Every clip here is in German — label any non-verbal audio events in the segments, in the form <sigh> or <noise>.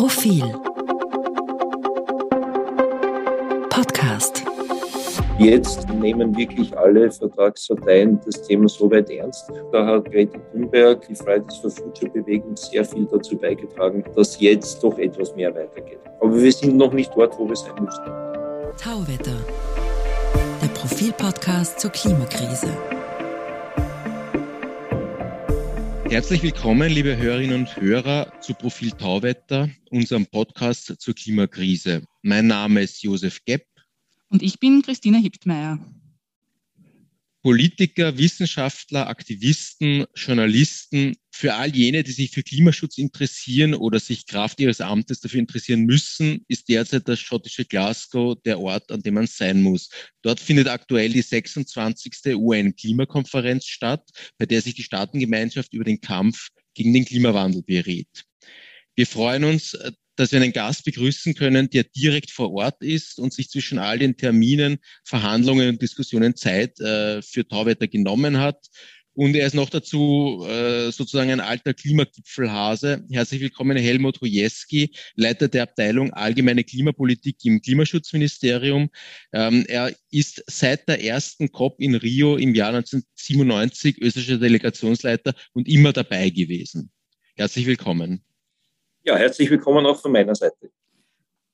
Profil Podcast Jetzt nehmen wirklich alle Vertragsparteien das Thema so weit ernst. Da hat Greta Thunberg, die Fridays for Future Bewegung, sehr viel dazu beigetragen, dass jetzt doch etwas mehr weitergeht. Aber wir sind noch nicht dort, wo wir sein müssen. Tauwetter, der Profil-Podcast zur Klimakrise. Herzlich willkommen, liebe Hörerinnen und Hörer, zu Profil Tauwetter, unserem Podcast zur Klimakrise. Mein Name ist Josef Gepp. Und ich bin Christina Hiptmeier. Politiker, Wissenschaftler, Aktivisten, Journalisten, für all jene, die sich für Klimaschutz interessieren oder sich Kraft ihres Amtes dafür interessieren müssen, ist derzeit das schottische Glasgow der Ort, an dem man sein muss. Dort findet aktuell die 26. UN-Klimakonferenz statt, bei der sich die Staatengemeinschaft über den Kampf gegen den Klimawandel berät. Wir freuen uns, dass wir einen Gast begrüßen können, der direkt vor Ort ist und sich zwischen all den Terminen, Verhandlungen und Diskussionen Zeit äh, für Tauwetter genommen hat. Und er ist noch dazu äh, sozusagen ein alter Klimagipfelhase. Herzlich willkommen, Helmut Rojewski, Leiter der Abteilung Allgemeine Klimapolitik im Klimaschutzministerium. Ähm, er ist seit der ersten COP in Rio im Jahr 1997 österreichischer Delegationsleiter und immer dabei gewesen. Herzlich willkommen. Ja, herzlich willkommen auch von meiner Seite.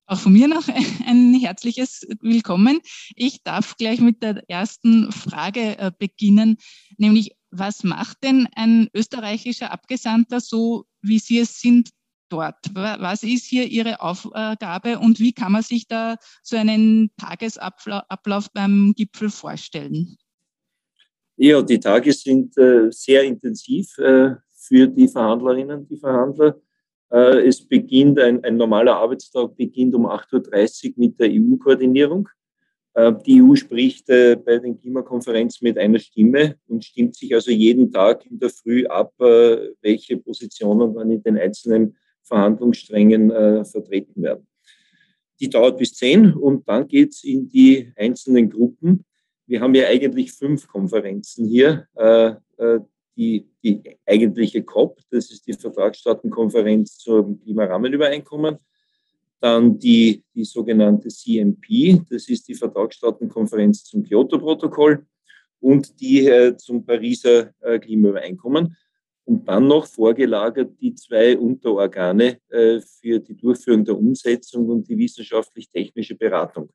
Auch von mir noch <laughs> ein herzliches Willkommen. Ich darf gleich mit der ersten Frage äh, beginnen, nämlich was macht denn ein österreichischer Abgesandter so, wie Sie es sind dort? Was ist hier Ihre Aufgabe und wie kann man sich da so einen Tagesablauf beim Gipfel vorstellen? Ja, die Tage sind äh, sehr intensiv äh, für die Verhandlerinnen, die Verhandler. Äh, es beginnt, ein, ein normaler Arbeitstag beginnt um 8.30 Uhr mit der EU-Koordinierung. Äh, die EU spricht äh, bei den Klimakonferenzen mit einer Stimme und stimmt sich also jeden Tag in der Früh ab, welche Positionen dann in den einzelnen Verhandlungssträngen vertreten werden. Die dauert bis 10 und dann geht es in die einzelnen Gruppen. Wir haben ja eigentlich fünf Konferenzen hier die, die eigentliche COP, das ist die Vertragsstaatenkonferenz zum Klimarahmenübereinkommen. Dann die, die sogenannte CMP, das ist die Vertragsstaatenkonferenz zum Kyoto-Protokoll und die äh, zum Pariser äh, Klimaübereinkommen. Und dann noch vorgelagert die zwei Unterorgane äh, für die Durchführung der Umsetzung und die wissenschaftlich-technische Beratung.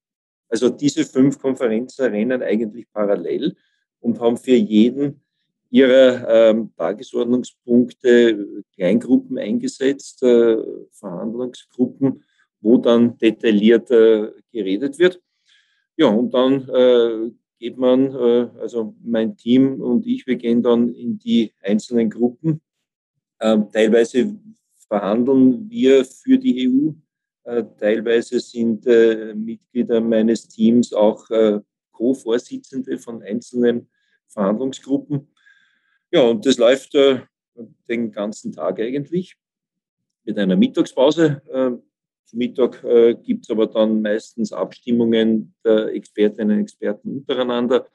Also diese fünf Konferenzen rennen eigentlich parallel und haben für jeden ihrer ähm, Tagesordnungspunkte Kleingruppen eingesetzt, äh, Verhandlungsgruppen, wo dann detailliert äh, geredet wird. Ja, und dann äh, geht man, äh, also mein Team und ich, wir gehen dann in die einzelnen Gruppen. Ähm, teilweise verhandeln wir für die EU, äh, teilweise sind äh, Mitglieder meines Teams auch Co-Vorsitzende von einzelnen Verhandlungsgruppen. Ja, und das läuft äh, den ganzen Tag eigentlich mit einer Mittagspause. Äh, zu Mittag äh, gibt es aber dann meistens Abstimmungen der Expertinnen und Experten untereinander.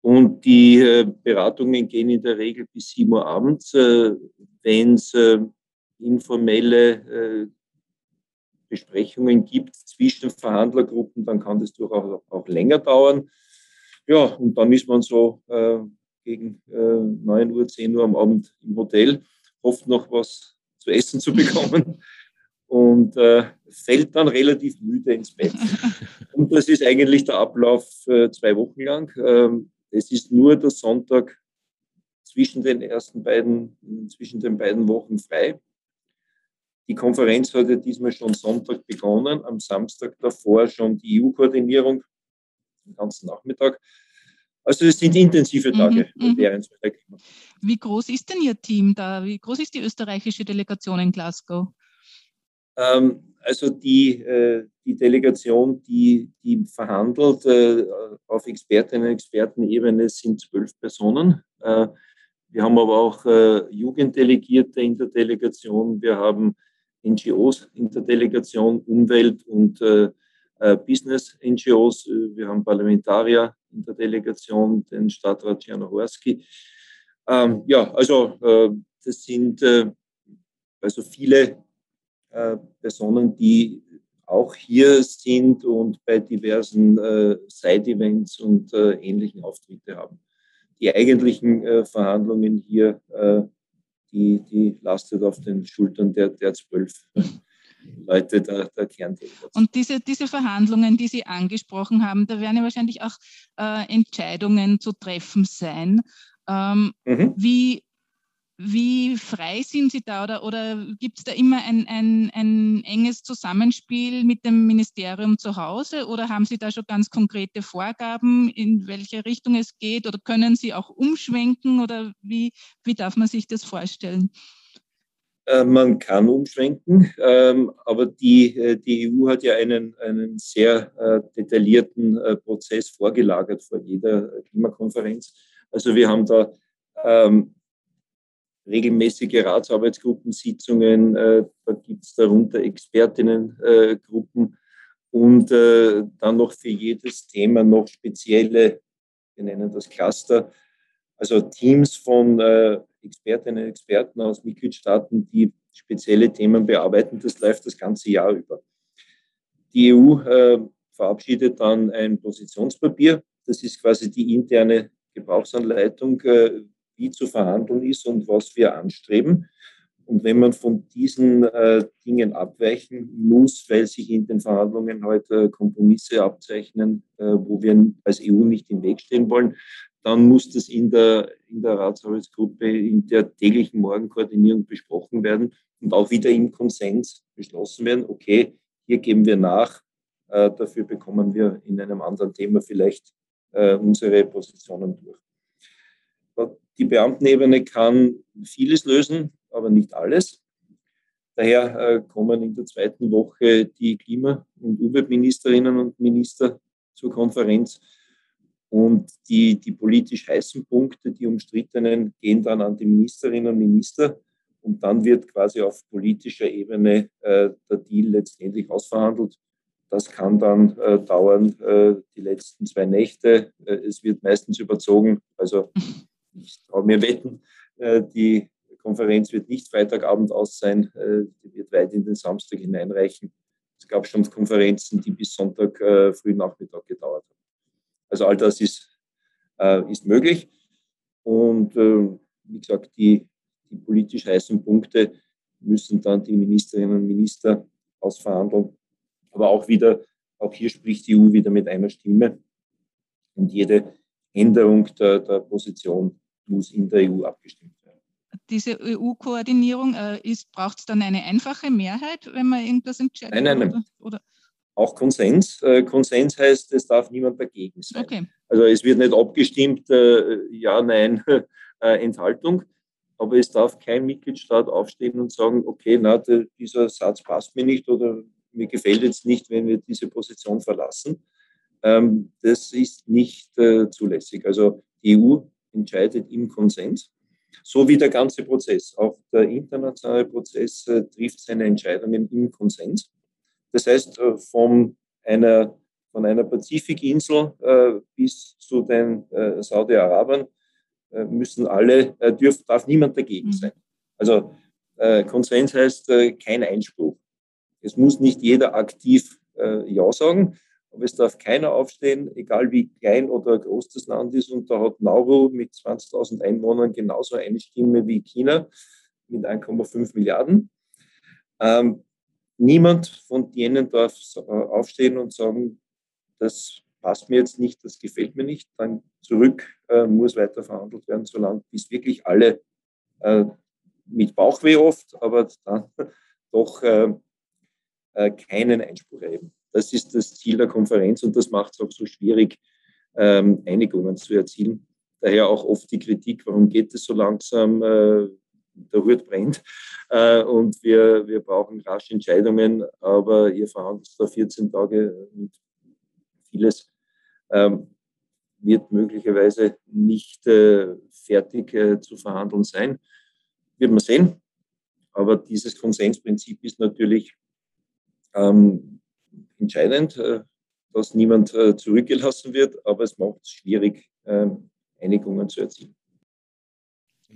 Und die äh, Beratungen gehen in der Regel bis 7 Uhr abends. Äh, Wenn es äh, informelle Besprechungen gibt zwischen Verhandlergruppen, dann kann das durchaus auch länger dauern. Ja, und dann ist man so gegen äh, 9 Uhr, 10 Uhr am Abend im Hotel, hofft noch was zu essen zu bekommen <laughs> und äh, fällt dann relativ müde ins Bett. <laughs> Und das ist eigentlich der Ablauf äh, zwei Wochen lang. Ähm, es ist nur der Sonntag zwischen den ersten beiden, zwischen den beiden Wochen frei. Die Konferenz hat ja diesmal schon Sonntag begonnen, am Samstag davor schon die EU-Koordinierung, den ganzen Nachmittag. Also es sind intensive mhm, Tage mhm, während der Klima. Wie groß ist denn Ihr Team da? Wie groß ist die österreichische Delegation in Glasgow? Ähm, also die, äh, die Delegation, die, die verhandelt äh, auf Expertinnen- und Expertenebene sind zwölf Personen. Äh, wir haben aber auch äh, Jugenddelegierte in der Delegation. Wir haben NGOs in der Delegation, Umwelt- und äh, äh, Business-NGOs. Wir haben Parlamentarier in der Delegation, den Stadtrat Czernohorski. Ähm, ja, also äh, das sind äh, also viele äh, Personen, die auch hier sind und bei diversen äh, Side-Events und äh, ähnlichen Auftritte haben. Die eigentlichen äh, Verhandlungen hier, die, die lastet auf den Schultern der, der zwölf Leute der, der Kerndelegation. Und diese, diese Verhandlungen, die Sie angesprochen haben, da werden ja wahrscheinlich auch äh, Entscheidungen zu treffen sein. Ähm, mhm. Wie wie frei sind Sie da oder, oder gibt es da immer ein, ein, ein enges Zusammenspiel mit dem Ministerium zu Hause oder haben Sie da schon ganz konkrete Vorgaben, in welche Richtung es geht oder können Sie auch umschwenken oder wie, wie darf man sich das vorstellen? Äh, man kann umschwenken, ähm, aber die, äh, die EU hat ja einen, einen sehr äh, detaillierten Prozess vorgelagert vor jeder Klimakonferenz. Also wir haben da ähm, regelmäßige Ratsarbeitsgruppensitzungen, da gibt es darunter Expertinnengruppen und dann noch für jedes Thema noch spezielle, wir nennen das Cluster, also Teams von äh, Expertinnen und Experten aus Mitgliedstaaten, die spezielle Themen bearbeiten. Das läuft das ganze Jahr über. Die EU verabschiedet dann ein Positionspapier. Das ist quasi die interne Gebrauchsanleitung, wie zu verhandeln ist und was wir anstreben. Und wenn man von diesen äh, Dingen abweichen muss, weil sich in den Verhandlungen heute Kompromisse abzeichnen, äh, wo wir als EU nicht im Weg stehen wollen, dann muss das in der, in der Ratsarbeitsgruppe in der täglichen Morgenkoordinierung besprochen werden und auch wieder im Konsens beschlossen werden. Okay, hier geben wir nach, äh, dafür bekommen wir in einem anderen Thema vielleicht äh, unsere Positionen durch. Die Beamtenebene kann vieles lösen, aber nicht alles. Daher äh, kommen in der zweiten Woche die Klima- und Umweltministerinnen und Minister zur Konferenz. Und die, die politisch heißen Punkte, die umstrittenen, gehen dann an die Ministerinnen und Minister. Und dann wird quasi auf politischer Ebene äh, der Deal letztendlich ausverhandelt. Das kann dann äh, dauern, äh, die letzten zwei Nächte. Äh, es wird meistens überzogen. Also ich traue mir wetten, äh, die Konferenz wird nicht Freitagabend aus sein, äh, die wird weit in den Samstag hineinreichen. Es gab schon Konferenzen, die bis Sonntag früh Nachmittag gedauert haben. Also all das ist, ist möglich. Und wie gesagt, die, die politisch heißen Punkte müssen dann die Ministerinnen und Minister ausverhandeln. Aber auch wieder, auch hier spricht die EU wieder mit einer Stimme. Und jede Änderung der, der Position muss in der EU abgestimmt werden. Diese EU-Koordinierung, äh, braucht es dann eine einfache Mehrheit, wenn man irgendwas entscheidet? Nein, nein, nein. Oder? Auch Konsens. Äh, Konsens heißt, es darf niemand dagegen sein. Okay. Also es wird nicht abgestimmt, äh, ja, nein, <laughs> äh, Enthaltung. Aber es darf kein Mitgliedstaat aufstehen und sagen, okay, na, dieser Satz passt mir nicht oder mir gefällt jetzt nicht, wenn wir diese Position verlassen. Ähm, das ist nicht zulässig. Also die EU entscheidet im Konsens. So wie der ganze Prozess. Auch der internationale Prozess trifft seine Entscheidungen im Konsens. Das heißt, äh, von einer, von einer Pazifikinsel äh, bis zu den äh, Saudi-Arabern müssen alle, dürf, darf niemand dagegen mhm. sein. Also Konsens heißt kein Einspruch. Es muss nicht jeder aktiv Ja sagen, aber es darf keiner aufstehen, egal wie klein oder groß das Land ist. Und da hat Nauru mit 20.000 Einwohnern genauso eine Stimme wie China mit 1,5 Milliarden. Ähm, niemand von denen darf aufstehen und sagen, das passt mir jetzt nicht, das gefällt mir nicht. Dann zurück äh, muss weiter verhandelt werden, solange bis wirklich alle äh, mit Bauchweh oft, aber dann <laughs> doch äh, äh keinen Einspruch erheben. Das ist das Ziel der Konferenz und das macht es auch so schwierig, ähm, Einigungen zu erzielen. Daher auch oft die Kritik, warum geht es so langsam, äh, der Hut brennt äh, und wir, wir brauchen rasch Entscheidungen, aber ihr verhandelt da 14 Tage und vieles ähm, wird möglicherweise nicht äh, fertig äh, zu verhandeln sein. Wird man sehen. Aber dieses Konsensprinzip ist natürlich ähm, entscheidend, äh, dass niemand äh, zurückgelassen wird, aber es macht es schwierig, ähm, Einigungen zu erzielen.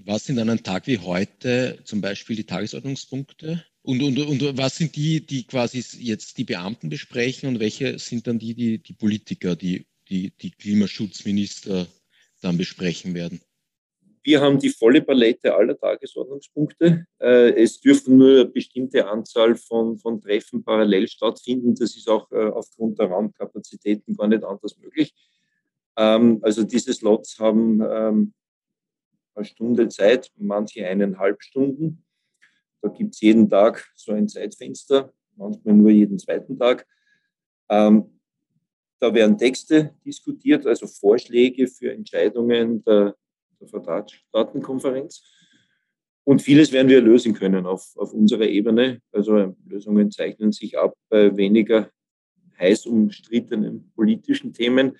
Was sind an einem Tag wie heute zum Beispiel die Tagesordnungspunkte Und, und, und was sind die, die quasi jetzt die Beamten besprechen und welche sind dann die, die, die Politiker, die, die, die Klimaschutzminister dann besprechen werden? Wir haben die volle Palette aller Tagesordnungspunkte. Äh, es dürfen nur eine bestimmte Anzahl von, von Treffen parallel stattfinden. Das ist auch äh, aufgrund der Raumkapazitäten gar nicht anders möglich. Ähm, also diese Slots haben ähm, eine Stunde Zeit, manche eineinhalb Stunden. Da gibt es jeden Tag so ein Zeitfenster, manchmal nur jeden zweiten Tag. Ähm, da werden Texte diskutiert, also Vorschläge für Entscheidungen der, der Vertragsstaatenkonferenz. Und vieles werden wir lösen können auf, auf unserer Ebene. Also Lösungen zeichnen sich ab bei weniger heiß umstrittenen politischen Themen.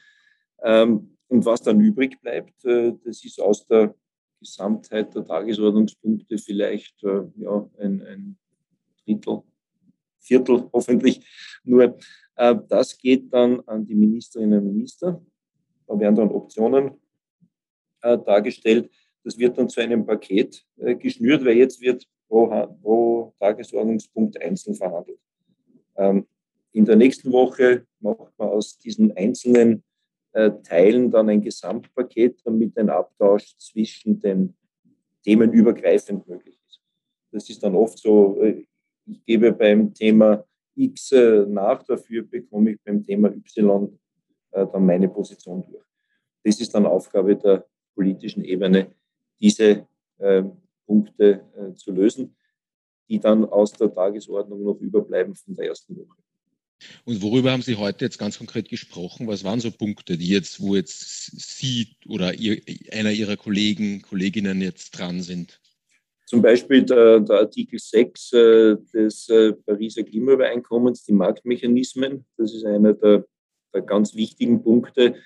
Ähm, und was dann übrig bleibt, äh, das ist aus der Gesamtheit der Tagesordnungspunkte vielleicht äh, ja, ein, ein Drittel, Viertel hoffentlich nur. Äh, das geht dann an die Ministerinnen und Minister. Da werden dann Optionen äh, dargestellt. Das wird dann zu einem Paket äh, geschnürt, weil jetzt wird pro, pro Tagesordnungspunkt einzeln verhandelt. Ähm, in der nächsten Woche macht man aus diesen einzelnen Teilen dann ein Gesamtpaket, damit ein Austausch zwischen den Themen übergreifend möglich ist. Das ist dann oft so, äh, ich gebe beim Thema X äh, nach, dafür bekomme ich beim Thema Y dann meine Position durch. Das ist dann Aufgabe der politischen Ebene, diese Punkte zu lösen, die dann aus der Tagesordnung noch überbleiben von der ersten Woche. Und worüber haben Sie heute jetzt ganz konkret gesprochen? Was waren so Punkte, die jetzt, wo jetzt Sie oder ihr, einer Ihrer Kollegen, Kolleginnen jetzt dran sind? Zum Beispiel der, der Artikel 6 äh, des äh, Pariser Klimaübereinkommens, die Marktmechanismen. Das ist einer der, der ganz wichtigen Punkte.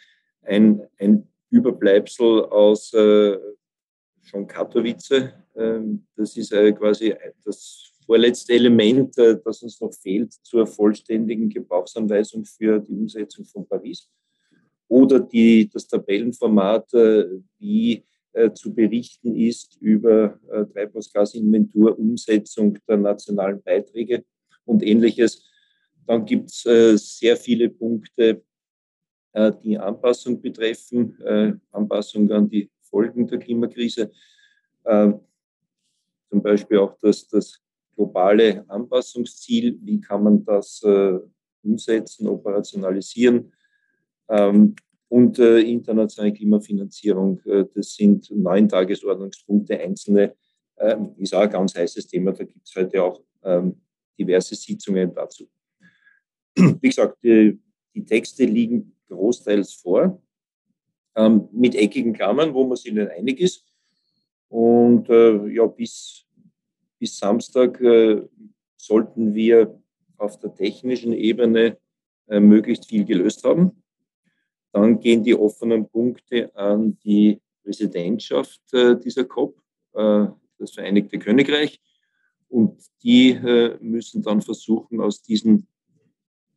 Ein, ein Überbleibsel aus äh, schon Katowice. Ähm, das ist äh, quasi das vorletzte Element, äh, das uns noch fehlt zur vollständigen Gebrauchsanweisung für die Umsetzung von Paris. Oder die, das Tabellenformat, äh, wie äh, zu berichten ist über Treibhausgasinventur, Umsetzung der nationalen Beiträge und ähnliches. Dann gibt es sehr viele Punkte, die Anpassung betreffen, Anpassung an die Folgen der Klimakrise. Zum Beispiel auch das, das globale Anpassungsziel, wie kann man das äh, umsetzen, operationalisieren. Ähm, und äh, internationale Klimafinanzierung, äh, das sind neun Tagesordnungspunkte, einzelne, äh, ist auch ein ganz heißes Thema, da gibt es heute auch ähm, diverse Sitzungen dazu. Wie gesagt, die, die Texte liegen großteils vor, ähm, mit eckigen Klammern, wo man sich nicht einig ist. Und äh, ja, bis bis Samstag äh, sollten wir auf der technischen Ebene äh, möglichst viel gelöst haben. Dann gehen die offenen Punkte an die Präsidentschaft äh, dieser COP, das Vereinigte Königreich. Und die müssen dann versuchen, aus diesen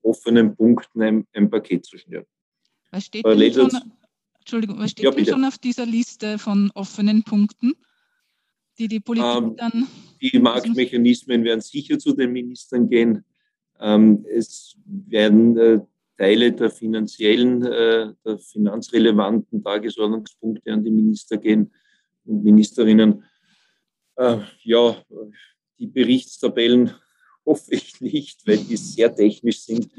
offenen Punkten ein, ein Paket zu schnüren. Was steht, denn schon, Entschuldigung, was steht ja, denn schon auf dieser Liste von offenen Punkten? Die die Politik ähm, dann. Die Marktmechanismen werden sicher zu den Ministern gehen. Ähm, es werden äh, Teile der finanziellen, äh, der finanzrelevanten Tagesordnungspunkte an die Minister gehen und Ministerinnen. Äh, ja, die Berichtstabellen <laughs> hoffe ich nicht, weil die sehr technisch sind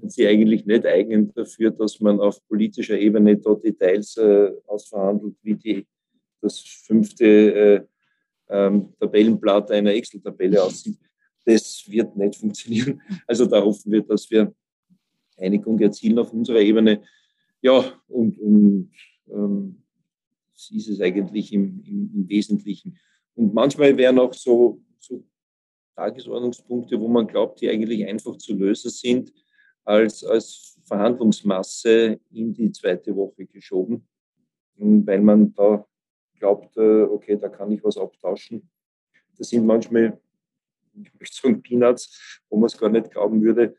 und sie eigentlich nicht eignen dafür, dass man auf politischer Ebene dort Details äh, ausverhandelt, wie die, das fünfte äh, ähm, Tabellenblatt einer Excel-Tabelle aussieht. Das wird nicht funktionieren. <laughs> Also da hoffen wir, dass wir Einigung erzielen auf unserer Ebene. Ja, und, und ähm, das ist es eigentlich im, im, im, Wesentlichen. Und manchmal wären auch so, so Tagesordnungspunkte, wo man glaubt, die eigentlich einfach zu lösen sind, als, als Verhandlungsmasse in die zweite Woche geschoben, weil man da glaubt, äh, okay, da kann ich was abtauschen. Das sind manchmal, ich möchte sagen, Peanuts, wo man es gar nicht glauben würde,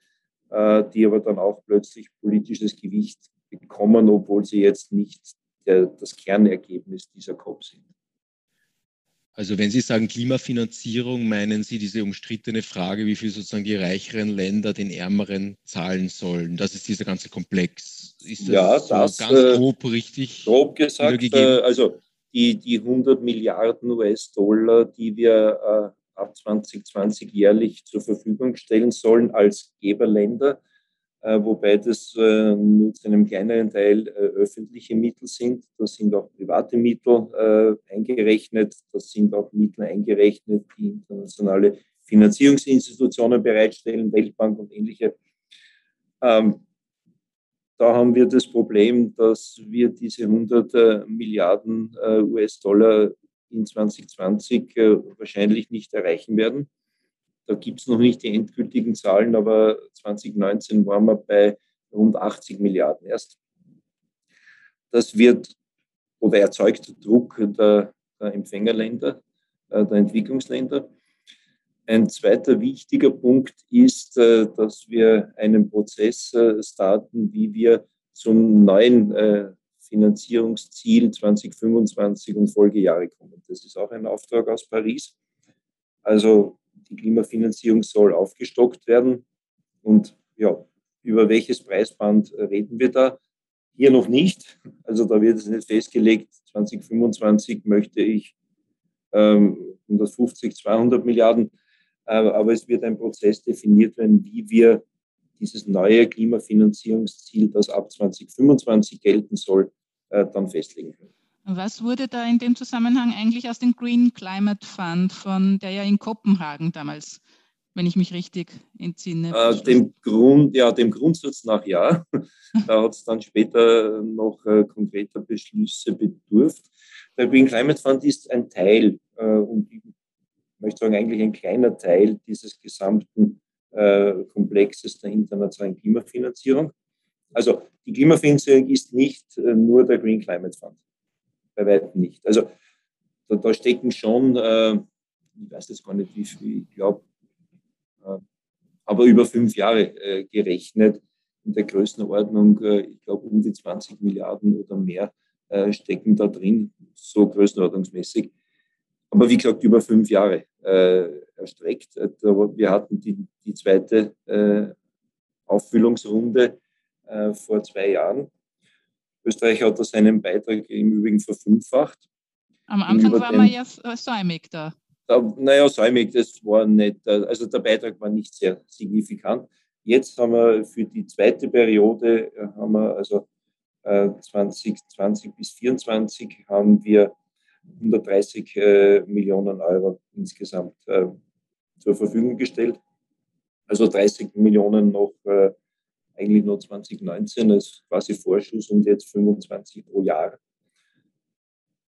äh, die aber dann auch plötzlich politisches Gewicht bekommen, obwohl sie jetzt nicht der, das Kernergebnis dieser COP sind. Also wenn Sie sagen Klimafinanzierung, meinen Sie diese umstrittene Frage, wie viel sozusagen die reicheren Länder den ärmeren zahlen sollen? Das ist dieser ganze Komplex. Ist das, ja, so das ganz äh, grob richtig? Grob gesagt, äh, also die, die 100 Milliarden US-Dollar, die wir äh, ab 2020 jährlich zur Verfügung stellen sollen als Geberländer, äh, wobei das äh, nur zu einem kleineren Teil äh, öffentliche Mittel sind. Da sind auch private Mittel eingerechnet, da sind auch Mittel eingerechnet, die internationale Finanzierungsinstitutionen bereitstellen, Weltbank und ähnliche. Ähm, da haben wir das Problem, dass wir diese 100 Milliarden US-Dollar in 2020 wahrscheinlich nicht erreichen werden. Da gibt es noch nicht die endgültigen Zahlen, aber 2019 waren wir bei rund 80 Milliarden erst. Das wird oder erzeugt Druck der, der Empfängerländer, äh, der Entwicklungsländer. Ein zweiter wichtiger Punkt ist, äh, dass wir einen Prozess äh, starten, wie wir zum neuen Finanzierungsziel 2025 und Folgejahre kommen. Das ist auch ein Auftrag aus Paris. Also die Klimafinanzierung soll aufgestockt werden. Und ja, über welches Preisband reden wir da? Hier noch nicht. Also da wird es nicht festgelegt. 2025 möchte ich ähm, 150, 200 Milliarden. Äh, aber es wird ein Prozess definiert werden, wie wir dieses neue Klimafinanzierungsziel, das ab 2025 gelten soll, äh, dann festlegen können. Was wurde da in dem Zusammenhang eigentlich aus dem Green Climate Fund, von der ja in Kopenhagen damals, wenn ich mich richtig entsinne? Äh, dem, Grund, ja, dem Grundsatz nach ja. <laughs> da hat es dann später noch äh, konkreter Beschlüsse bedurft. Der Green Climate Fund ist ein Teil, äh, und möchte sagen, eigentlich ein kleiner Teil dieses gesamten äh, Komplexes der internationalen Klimafinanzierung. Also die Klimafinanzierung ist nicht äh, nur der Green Climate Fund bei weitem nicht. Also da, da stecken schon, äh, ich weiß jetzt gar nicht, wie viel, ich glaube, äh, aber über fünf Jahre äh, gerechnet in der Größenordnung, äh, ich glaube, um die 20 Milliarden oder mehr stecken da drin, so größenordnungsmäßig. Aber wie gesagt, über fünf Jahre erstreckt. Wir hatten die, die zweite Auffüllungsrunde vor zwei Jahren Österreich hat da seinen Beitrag im Übrigen verfünffacht. Am Anfang war man ja säumig da. da. Naja, säumig, das war nicht, also der Beitrag war nicht sehr signifikant. Jetzt haben wir für die zweite Periode, äh, haben wir also 2020 äh, bis 2024 haben wir 130 äh, Millionen Euro insgesamt zur Verfügung gestellt. Also 30 Millionen noch eigentlich nur 2019 als quasi Vorschuss und jetzt 25 pro Jahr.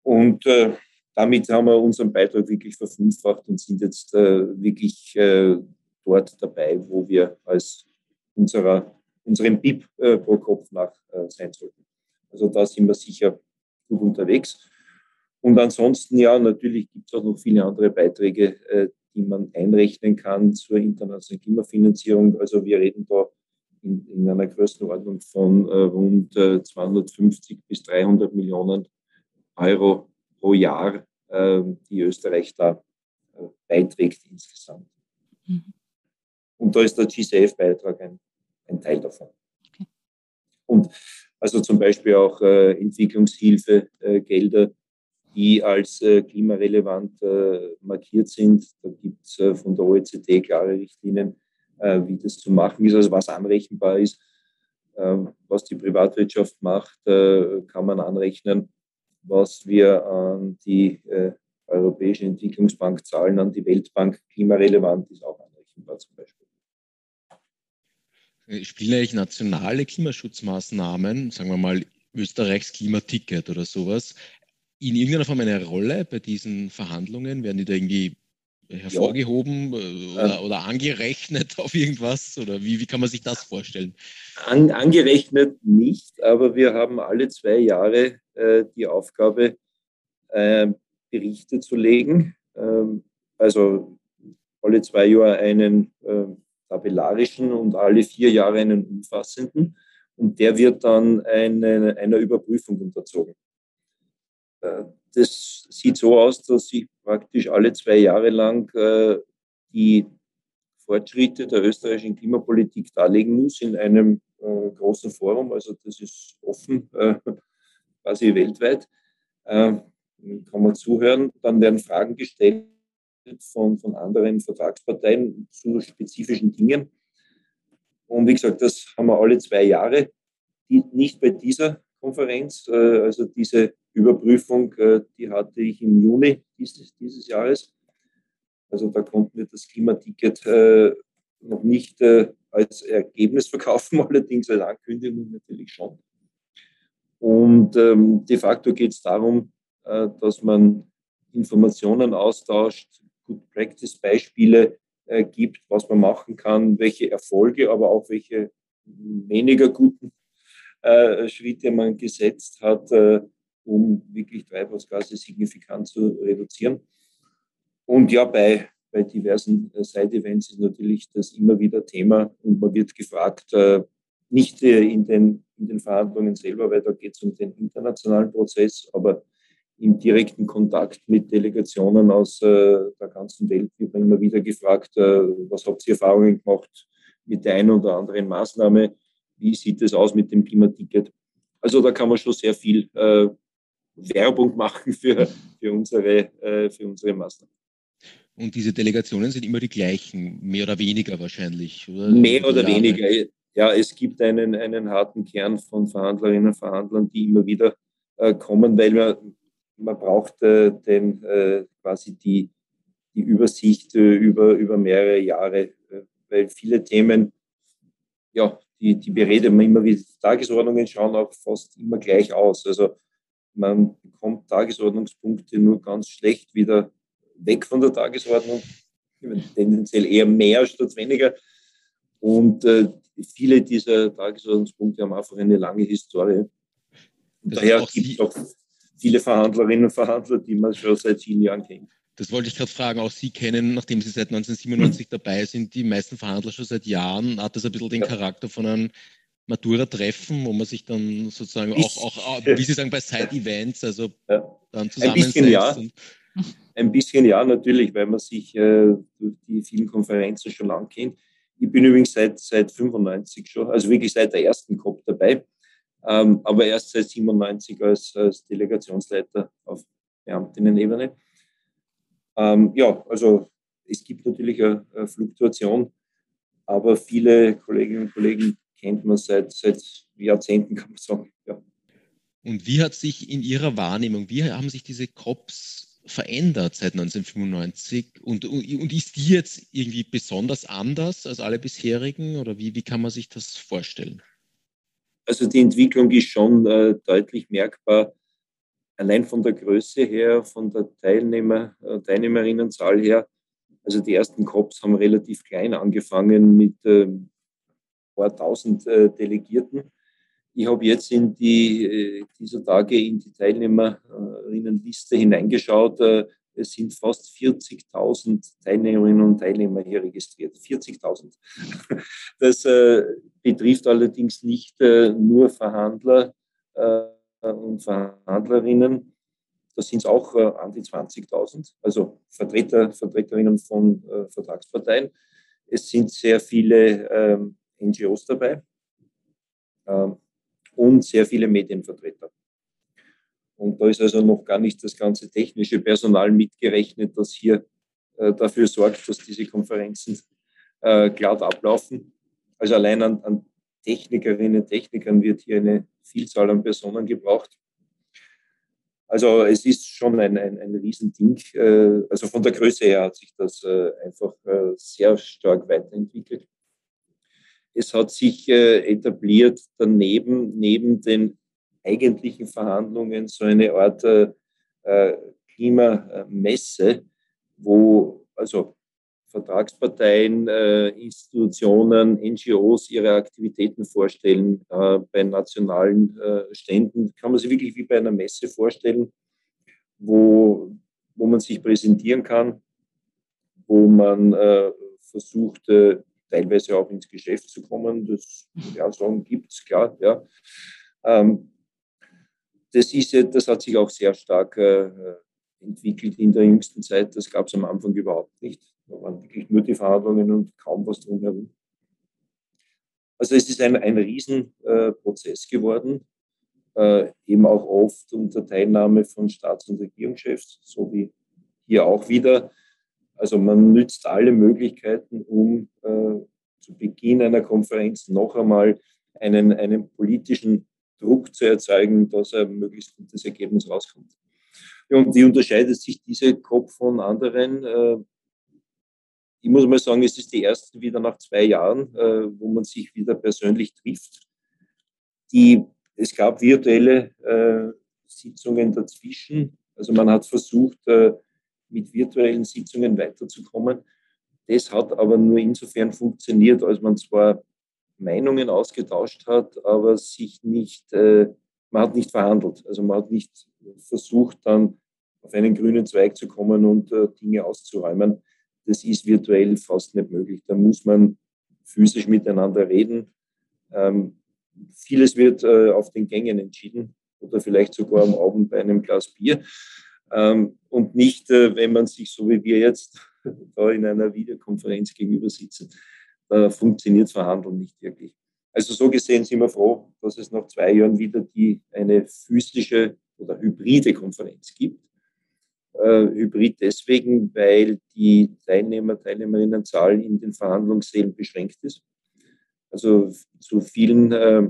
Und äh, damit haben wir unseren Beitrag wirklich verfünffacht und sind jetzt äh, wirklich äh, dort dabei, wo wir als unserer, unserem BIP äh, pro Kopf nach äh, sein sollten. Also da sind wir sicher gut unterwegs. Und ansonsten, ja, natürlich gibt es auch noch viele andere Beiträge, äh, die man einrechnen kann zur internationalen Klimafinanzierung. Also wir reden da in, in einer Größenordnung von äh, rund äh, 250 bis 300 Millionen Euro pro Jahr, äh, die Österreich da äh, beiträgt insgesamt. Mhm. Und da ist der GCF-Beitrag ein, ein, Teil davon. Okay. Und also zum Beispiel auch äh, Entwicklungshilfegelder, äh, die als klimarelevant markiert sind. Da gibt es von der OECD klare Richtlinien, äh, wie das zu machen ist, also was anrechenbar ist. Ähm, was die Privatwirtschaft macht, äh, kann man anrechnen. Was wir an die äh, Europäische Entwicklungsbank zahlen, an die Weltbank klimarelevant ist auch anrechenbar zum Beispiel. Spielen eigentlich nationale Klimaschutzmaßnahmen, sagen wir mal Österreichs Klimaticket oder sowas, in irgendeiner Form eine Rolle bei diesen Verhandlungen? Werden die da irgendwie hervorgehoben ja. Äh, oder, oder, angerechnet auf irgendwas? Oder wie, wie kann man sich das vorstellen? An, angerechnet nicht, aber wir haben alle zwei Jahre äh, die Aufgabe, äh, Berichte zu legen. Ähm, also alle zwei Jahre einen äh, tabellarischen und alle vier Jahre einen umfassenden. Und der wird dann eine, einer Überprüfung unterzogen. Das sieht so aus, dass ich praktisch alle zwei Jahre lang die Fortschritte der österreichischen Klimapolitik darlegen muss in einem großen Forum. Also das ist offen, <laughs> quasi weltweit. Kann man zuhören. Dann werden Fragen gestellt von, von anderen Vertragsparteien zu spezifischen Dingen. Und wie gesagt, das haben wir alle zwei Jahre. Die, nicht bei dieser Konferenz, äh, also diese Überprüfung, äh, die hatte ich im Juni dieses, dieses Jahres. Also da konnten wir das Klimaticket äh, noch nicht als Ergebnis verkaufen, <laughs> allerdings als Ankündigung natürlich schon. Und ähm, de facto geht es darum, dass man Informationen austauscht, Good Practice Beispiele äh, gibt, was man machen kann, welche Erfolge, aber auch welche weniger guten äh, Schritte man gesetzt hat, äh, um wirklich Treibhausgase signifikant zu reduzieren. Und ja, bei, bei diversen äh, Side-Events ist natürlich das immer wieder Thema und man wird gefragt, äh, nicht äh, in den, in den Verhandlungen selber, weil da geht es um den internationalen Prozess, aber im direkten Kontakt mit Delegationen aus der ganzen Welt wird man immer wieder gefragt, was habt ihr Erfahrungen gemacht mit der einen oder anderen Maßnahme? Wie sieht es aus mit dem Klimaticket? Also da kann man schon sehr viel äh, Werbung machen für, für, unsere, äh, für unsere Maßnahmen. Und diese Delegationen sind immer die gleichen, mehr oder weniger wahrscheinlich, oder? Mehr oder weniger. Ja, es gibt einen, einen harten Kern von Verhandlerinnen und Verhandlern, die immer wieder äh, kommen, weil wir man braucht äh, den, äh, quasi die, die Übersicht äh, über, über mehrere Jahre, äh, weil viele Themen, ja, die, die bereden man immer wieder. Tagesordnungen schauen auch fast immer gleich aus. Also man bekommt Tagesordnungspunkte nur ganz schlecht wieder weg von der Tagesordnung, tendenziell eher mehr statt weniger. Und äh, viele dieser Tagesordnungspunkte haben einfach eine lange Historie. Daher gibt es auch viele Verhandlerinnen und Verhandler, die man schon seit vielen Jahren kennt. Das wollte ich gerade fragen. Auch Sie kennen, nachdem Sie seit 1997 dabei sind, die meisten Verhandler schon seit Jahren. Hat das ein bisschen den. Charakter von einem Matura-Treffen, wo man sich dann sozusagen auch, auch, wie Sie sagen, bei Side-Events, also ja. dann zusammensetzt? Ein bisschen ja. Ein bisschen ja, natürlich, weil man sich äh, durch die vielen Konferenzen schon lang kennt. Ich bin übrigens seit, seit 95 schon, also wirklich seit der ersten COP dabei ähm, aber erst seit 97 als, als Delegationsleiter auf Beamtinnen-Ebene. Ähm, ja, also es gibt natürlich eine, eine, Fluktuation, aber viele Kolleginnen und Kollegen kennt man seit, seit Jahrzehnten, <laughs> kann man sagen. Ja. Und wie hat sich in Ihrer Wahrnehmung, wie haben sich diese COPs verändert seit 1995 und, und ist die jetzt irgendwie besonders anders als alle bisherigen oder wie, wie kann man sich das vorstellen? Also die Entwicklung ist schon äh, deutlich merkbar, allein von der Größe her, von der Teilnehmer, äh, Teilnehmerinnenzahl her. Also die ersten COPs haben relativ klein angefangen mit ein paar tausend äh, Delegierten. Ich habe jetzt in die, äh, dieser Tage in die Teilnehmerinnenliste hineingeschaut. Es sind fast 40.000 Teilnehmerinnen und Teilnehmer hier registriert. 40.000. <laughs> Das betrifft allerdings nicht nur Verhandler und Verhandlerinnen. Da sind es auch äh, an die 20.000, also Vertreter, Vertreterinnen von äh, Vertragsparteien. Es sind sehr viele ähm, NGOs dabei ähm, und sehr viele Medienvertreter. Und da ist also noch gar nicht das ganze technische Personal mitgerechnet, das hier äh, dafür sorgt, dass diese Konferenzen äh, glatt ablaufen. Also allein an, an Technikerinnen Technikern wird hier eine Vielzahl an Personen gebraucht. Also es ist schon ein, ein, ein Riesending. Äh, also von der Größe her hat sich das äh, einfach äh, sehr stark weiterentwickelt. Es hat sich etabliert daneben, neben den eigentlichen Verhandlungen so eine Art Klimamesse, wo also Vertragsparteien, äh, Institutionen, NGOs ihre Aktivitäten vorstellen äh, bei nationalen äh, Ständen. Kann man sich wirklich wie bei einer Messe vorstellen, wo, wo man sich präsentieren kann, wo man äh, versucht, teilweise auch ins Geschäft zu kommen. Das ja, sagen gibt es, klar. Ja. Ähm, das, ist, das hat sich auch sehr stark äh, entwickelt in der jüngsten Zeit. Das gab es am Anfang überhaupt nicht. Da waren wirklich nur die Verhandlungen und kaum was drumherum. Also es ist ein, ein Riesenprozess äh, geworden, äh, eben auch oft unter Teilnahme von Staats- und Regierungschefs, so wie hier auch wieder. Also man nützt alle Möglichkeiten, um äh, zu Beginn einer Konferenz noch einmal einen, einen politischen Druck zu erzeugen, dass ein möglichst gutes Ergebnis rauskommt. Und wie unterscheidet sich diese COP von anderen? Äh, ich muss mal sagen, es ist die erste wieder nach zwei Jahren, äh, wo man sich wieder persönlich trifft. Die, es gab virtuelle äh, Sitzungen dazwischen. Also man hat versucht, äh, mit virtuellen Sitzungen weiterzukommen. Das hat aber nur insofern funktioniert, als man zwar Meinungen ausgetauscht hat, aber sich nicht, äh, man hat nicht verhandelt. Also man hat nicht versucht, dann auf einen grünen Zweig zu kommen und äh, Dinge auszuräumen das ist virtuell fast nicht möglich. Da muss man physisch miteinander reden. Ähm, vieles wird äh, auf den Gängen entschieden oder vielleicht sogar am Abend bei einem Glas Bier. Ähm, und nicht, äh, wenn man sich so wie wir jetzt <laughs> da in einer Videokonferenz gegenüber sitzen. Da funktioniert Verhandeln nicht wirklich. Also so gesehen sind wir froh, dass es nach zwei Jahren wieder die, eine physische oder hybride Konferenz gibt äh, Hybrid deswegen, weil die Teilnehmer, Teilnehmerinnenzahl in den Verhandlungssälen beschränkt ist. Also zu vielen äh,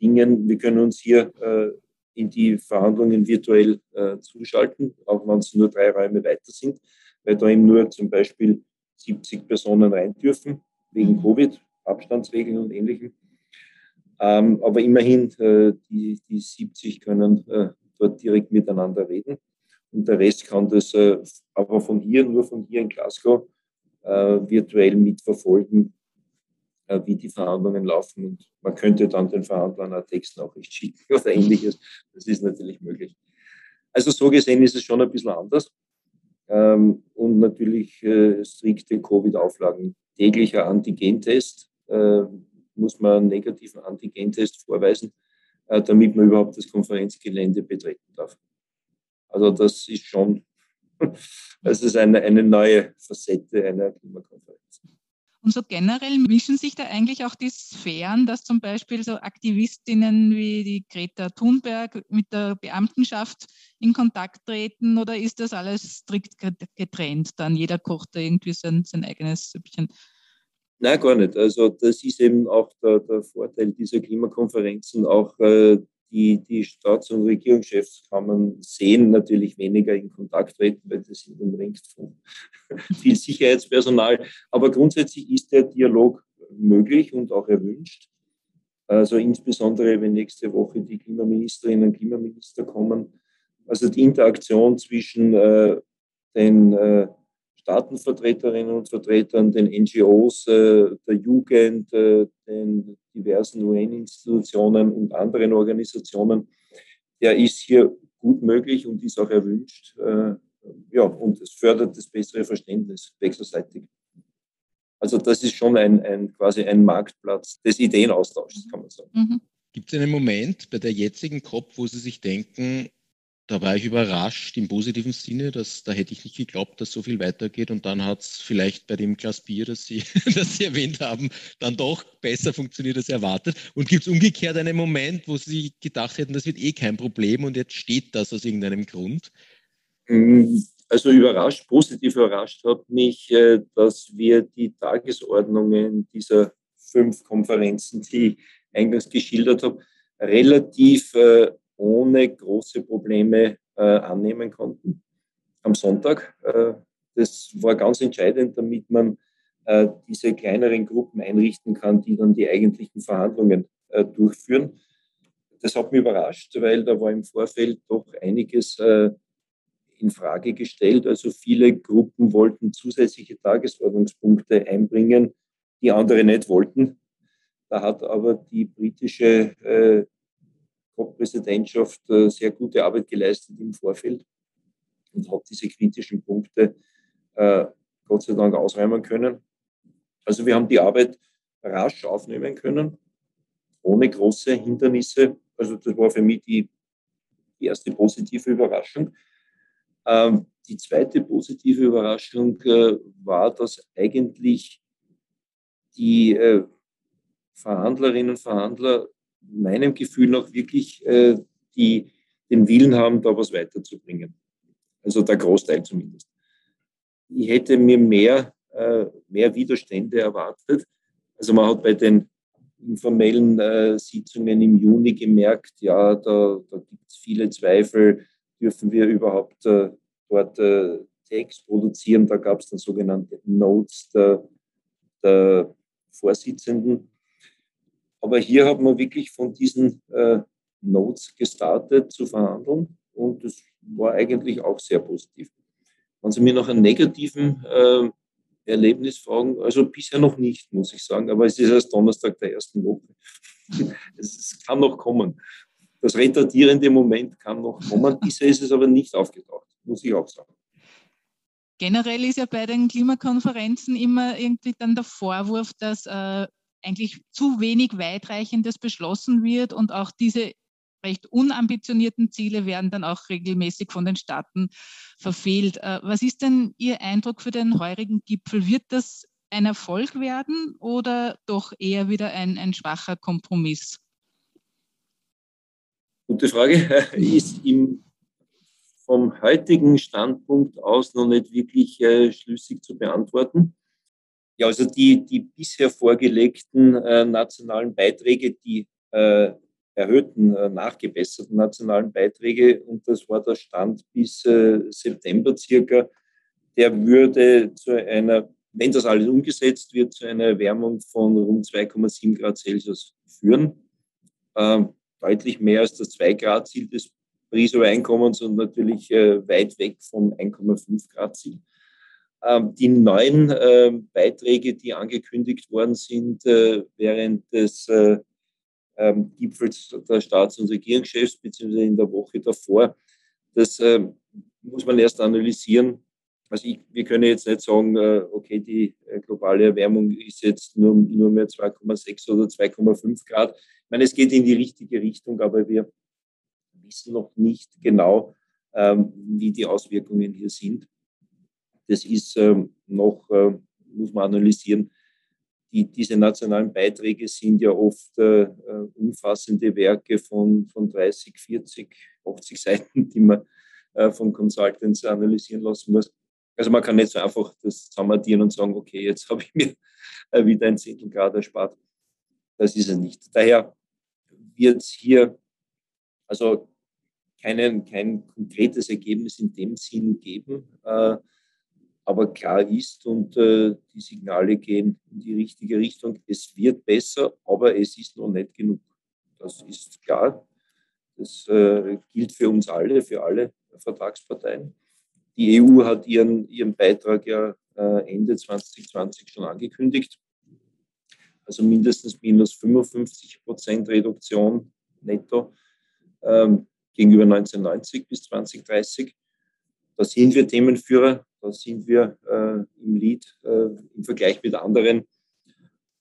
Dingen, wir können uns hier äh, in die Verhandlungen virtuell äh, zuschalten, auch wenn es nur drei Räume weiter sind, weil da eben nur zum Beispiel 70 Personen rein dürfen, wegen mhm. Covid, Abstandsregeln und Ähnlichem. Ähm, aber immerhin, äh, die, die 70 können dort direkt miteinander reden. Und der Rest kann das äh, aber von hier, nur von hier in Glasgow, äh, virtuell mitverfolgen, äh, wie die Verhandlungen laufen. Und man könnte dann den Verhandlern eine Textnachricht schicken <laughs> oder ähnliches. Das ist natürlich möglich. Also so gesehen ist es schon ein bisschen anders. Ähm, und natürlich strikte Covid-Auflagen. Täglicher Antigentest muss man einen negativen Antigentest vorweisen, damit man überhaupt das Konferenzgelände betreten darf. Also das ist schon, <laughs> das ist eine, eine neue Facette einer Klimakonferenz. Und so generell mischen sich da eigentlich auch die Sphären, dass zum Beispiel so Aktivistinnen wie die Greta Thunberg mit der Beamtenschaft in Kontakt treten oder ist das alles strikt getrennt dann? Jeder kocht da irgendwie sein, sein eigenes Süppchen. Nein, gar nicht. Also das ist eben auch der, der Vorteil dieser Klimakonferenzen, auch äh, die, die Staats- und Regierungschefs kann man sehen, natürlich weniger in Kontakt treten, weil das sind umringt von <laughs> viel Sicherheitspersonal. Aber grundsätzlich ist der Dialog möglich und auch erwünscht. Also insbesondere, wenn nächste Woche die Klimaministerinnen und Klimaminister kommen. Also die Interaktion zwischen äh, den äh, Staatenvertreterinnen und Vertretern, den NGOs, äh, der Jugend, äh, den diversen UN-Institutionen und anderen Organisationen, der ist hier gut möglich und ist auch erwünscht. Äh, ja, und es fördert das bessere Verständnis wechselseitig. Also das ist schon ein, ein quasi ein Marktplatz des Ideenaustauschs, kann man sagen. Mhm. Gibt es einen Moment bei der jetzigen COP, wo Sie sich denken, da war ich überrascht im positiven Sinne, dass da hätte ich nicht geglaubt, dass so viel weitergeht. Und dann hat es vielleicht bei dem Glas Bier, das Sie, <laughs> das Sie erwähnt haben, dann doch besser funktioniert als erwartet. Und gibt es umgekehrt einen Moment, wo Sie gedacht hätten, das wird eh kein Problem und jetzt steht das aus irgendeinem Grund? Mm, also überrascht, positiv überrascht hat mich, äh, dass wir die Tagesordnungen dieser fünf Konferenzen, die ich eingangs geschildert habe, relativ äh, ohne große Probleme äh, annehmen konnten am Sonntag. Äh, das war ganz entscheidend, damit man äh, diese kleineren Gruppen einrichten kann, die dann die eigentlichen Verhandlungen äh, durchführen. Das hat mich überrascht, weil da war im Vorfeld doch einiges äh, in Frage gestellt. Also viele Gruppen wollten zusätzliche Tagesordnungspunkte einbringen, die andere nicht wollten. Da hat aber die britische COP-Präsidentschaft äh, sehr gute Arbeit geleistet im Vorfeld und hat diese kritischen Punkte äh, Gott sei Dank ausräumen können. Also wir haben die Arbeit rasch aufnehmen können, ohne große Hindernisse. Also das war für mich die die erste positive Überraschung. Ähm, die zweite positive Überraschung äh, war, dass eigentlich die äh, Verhandlerinnen und Verhandler meinem Gefühl nach wirklich äh, die, den Willen haben, da was weiterzubringen. Also der Großteil zumindest. Ich hätte mir mehr, äh, mehr Widerstände erwartet. Also man hat bei den informellen äh, Sitzungen im Juni gemerkt, ja, da, da gibt es viele Zweifel, dürfen wir überhaupt äh, dort äh, Text produzieren. Da gab es dann sogenannte Notes der, der Vorsitzenden. Aber hier hat man wirklich von diesen äh, Notes gestartet zu verhandeln und das war eigentlich auch sehr positiv. Wenn Sie mir noch einen negativen äh, Erlebnis fragen, also bisher noch nicht, muss ich sagen, aber es ist erst Donnerstag der ersten Woche. <laughs> es, es kann noch kommen. Das retardierende Moment kann noch kommen. Bisher ist es aber nicht aufgetaucht, muss ich auch sagen. Generell ist ja bei den Klimakonferenzen immer irgendwie dann der Vorwurf, dass äh, eigentlich zu wenig weitreichendes beschlossen wird und auch diese recht unambitionierten Ziele werden dann auch regelmäßig von den Staaten verfehlt. Äh, was ist denn Ihr Eindruck für den heurigen Gipfel? Wird das ein Erfolg werden oder doch eher wieder ein, ein schwacher Kompromiss? Gute Frage. <laughs> Ist im, vom heutigen Standpunkt aus noch nicht wirklich äh, schlüssig zu beantworten. Ja, also die, die bisher vorgelegten äh, nationalen Beiträge, die äh, erhöhten, äh, nachgebesserten nationalen Beiträge, und das war der Stand bis äh, September circa, der würde zu einer, wenn das alles umgesetzt wird, zu einer Erwärmung von rund 2,7 Grad Celsius führen. Ähm, deutlich mehr als das 2-Grad-Ziel des Pariser Einkommens und natürlich äh, weit weg vom 1,5 Grad-Ziel. Ähm, die neuen ähm, Beiträge, die angekündigt worden sind äh, während des äh, ähm, Gipfels der Staats- und Regierungschefs, beziehungsweise in der Woche davor, das muss man erst analysieren. Also ich, wir können jetzt nicht sagen, äh, okay, die globale Erwärmung ist jetzt nur, nur mehr 2,6 oder 2,5 Grad. Ich meine, es geht in die richtige Richtung, aber wir wissen noch nicht genau, wie die Auswirkungen hier sind. Das ist ähm, noch, äh, muss man analysieren. Die, diese nationalen Beiträge sind ja oft äh, äh umfassende Werke von, von 30, 40, 80 Seiten, die man äh, von Consultants analysieren lassen muss. Also man kann nicht so einfach das zusammenaddieren und sagen, okay, jetzt <laughs> habe ich mir äh, wieder ein Zehntel Grad erspart. Das ist es nicht. Daher wird es hier also keinen, kein konkretes Ergebnis in dem Sinn geben. Aber klar ist und äh, die Signale gehen in die richtige Richtung. Es wird besser, aber es ist noch nicht genug. Das ist klar. Das äh, gilt für uns alle, für alle Vertragsparteien. Die EU hat ihren, ihren Beitrag ja äh, Ende 2020 schon angekündigt. Also mindestens minus 55 Prozent Reduktion netto ähm, gegenüber 1990 bis 2030. Da sind wir Themenführer. Da sind wir äh, im Lead äh, im Vergleich mit anderen.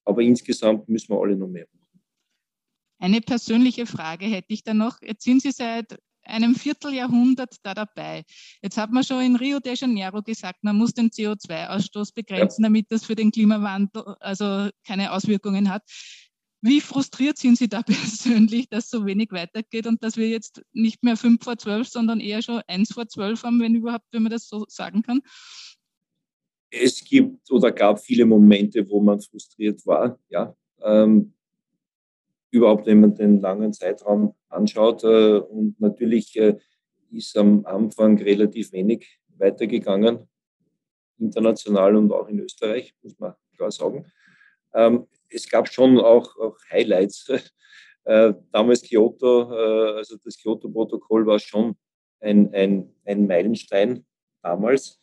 Aber insgesamt müssen wir alle noch mehr machen. Eine persönliche Frage hätte ich da noch. Jetzt sind Sie seit einem Vierteljahrhundert da dabei. Jetzt hat man schon in Rio de Janeiro gesagt, man muss den CO2-Ausstoß begrenzen, ja. damit das für den Klimawandel also keine Auswirkungen hat. Wie frustriert sind Sie da <laughs> persönlich, dass so wenig weitergeht und dass wir jetzt nicht mehr fünf vor zwölf, sondern eher schon eins vor zwölf haben, wenn überhaupt, wenn man das so sagen kann? Es gibt oder gab viele Momente, wo man frustriert war. Ja, ähm, überhaupt, wenn man den langen Zeitraum anschaut. Äh, und natürlich äh, ist am Anfang relativ wenig weitergegangen, international und auch in Österreich, muss man klar sagen. Ähm, es gab schon auch, auch Highlights. <laughs> Äh, damals Kyoto, äh, also das Kyoto-Protokoll war schon ein, ein, ein Meilenstein damals.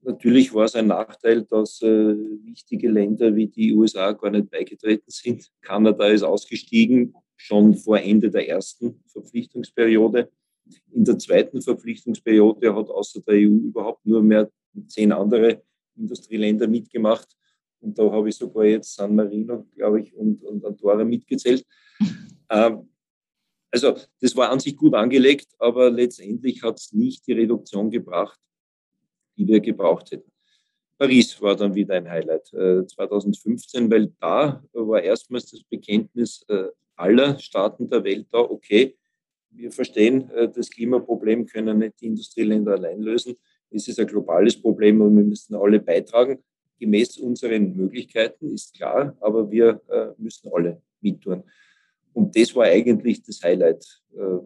Natürlich war es ein Nachteil, dass äh, wichtige Länder wie die USA gar nicht beigetreten sind. Kanada ist ausgestiegen, schon vor Ende der ersten Verpflichtungsperiode. In der zweiten Verpflichtungsperiode hat außer der EU überhaupt nur mehr zehn andere Industrieländer mitgemacht. Und da habe ich sogar jetzt San Marino, glaube ich, und, und Andorra mitgezählt. <laughs> Ähm, Also das war an sich gut angelegt, aber letztendlich hat es nicht die Reduktion gebracht, die wir gebraucht hätten. Paris war dann wieder ein Highlight äh, 2015, weil da war erstmals das Bekenntnis äh, aller Staaten der Welt da, okay, wir verstehen, äh, das Klimaproblem können nicht die Industrieländer allein lösen. Es ist ein globales Problem und wir müssen alle beitragen. Gemäß unseren Möglichkeiten ist klar, aber wir äh, müssen alle mittun. Und das war eigentlich das Highlight. Äh,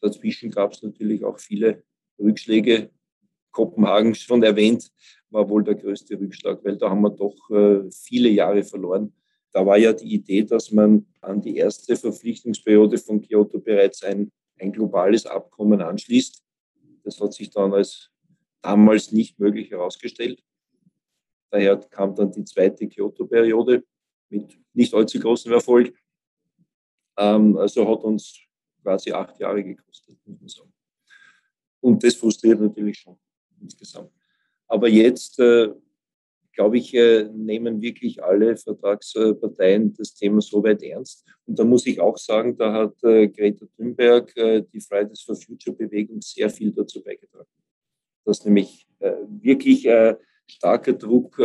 dazwischen gab es natürlich auch viele Rückschläge. Kopenhagen schon erwähnt, war wohl der größte Rückschlag, weil da haben wir doch äh, viele Jahre verloren. Da war ja die Idee, dass man an die erste Verpflichtungsperiode von Kyoto bereits ein, ein globales Abkommen anschließt. Das hat sich dann als damals nicht möglich herausgestellt. Daher kam dann die zweite Kyoto-Periode mit nicht allzu großem Erfolg. Ähm, also hat uns quasi acht Jahre gekostet, muss man sagen. Und das frustriert natürlich schon insgesamt. Aber jetzt, äh, glaube ich, äh, nehmen wirklich alle Vertragsparteien das Thema so weit ernst. Und da muss ich auch sagen, da hat äh, Greta Thunberg, äh, die Fridays for Future Bewegung, sehr viel dazu beigetragen. Dass nämlich äh, wirklich äh, starker Druck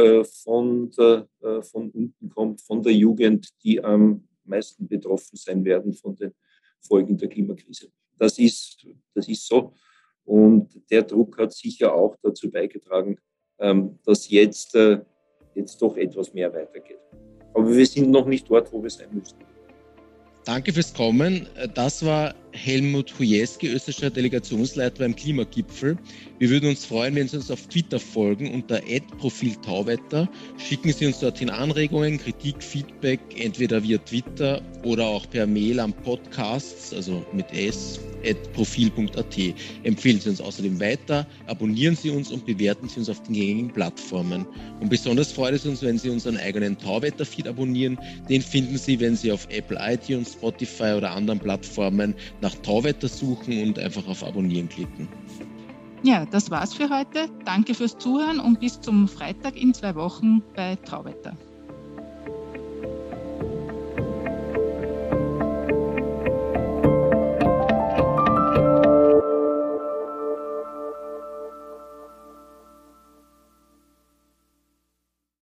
von, der, von unten kommt, von der Jugend, die am meisten betroffen sein werden von den Folgen der Klimakrise. Das ist, das ist so. Und der Druck hat sicher auch dazu beigetragen, ähm, dass jetzt, äh, jetzt doch etwas mehr weitergeht. Aber wir sind noch nicht dort, wo wir sein müssen. Danke fürs Kommen. Das war Helmut Hujeski, österreichischer Delegationsleiter beim Klimagipfel. Wir würden uns freuen, wenn Sie uns auf Twitter folgen unter Profil Tauwetter. Schicken Sie uns dorthin Anregungen, Kritik, Feedback, entweder via Twitter oder auch per Mail am Podcasts, also mit s, profil.at. Empfehlen Sie uns außerdem weiter, abonnieren Sie uns und bewerten Sie uns auf den gängigen Plattformen. Und besonders freut es uns, wenn Sie unseren eigenen Tauwetter-Feed abonnieren. Den finden Sie, wenn Sie auf Apple iTunes, Spotify oder anderen Plattformen nach Tauwetter suchen und einfach auf Abonnieren klicken. Ja, das war's für heute. Danke fürs Zuhören und bis zum Freitag in zwei Wochen bei Tauwetter.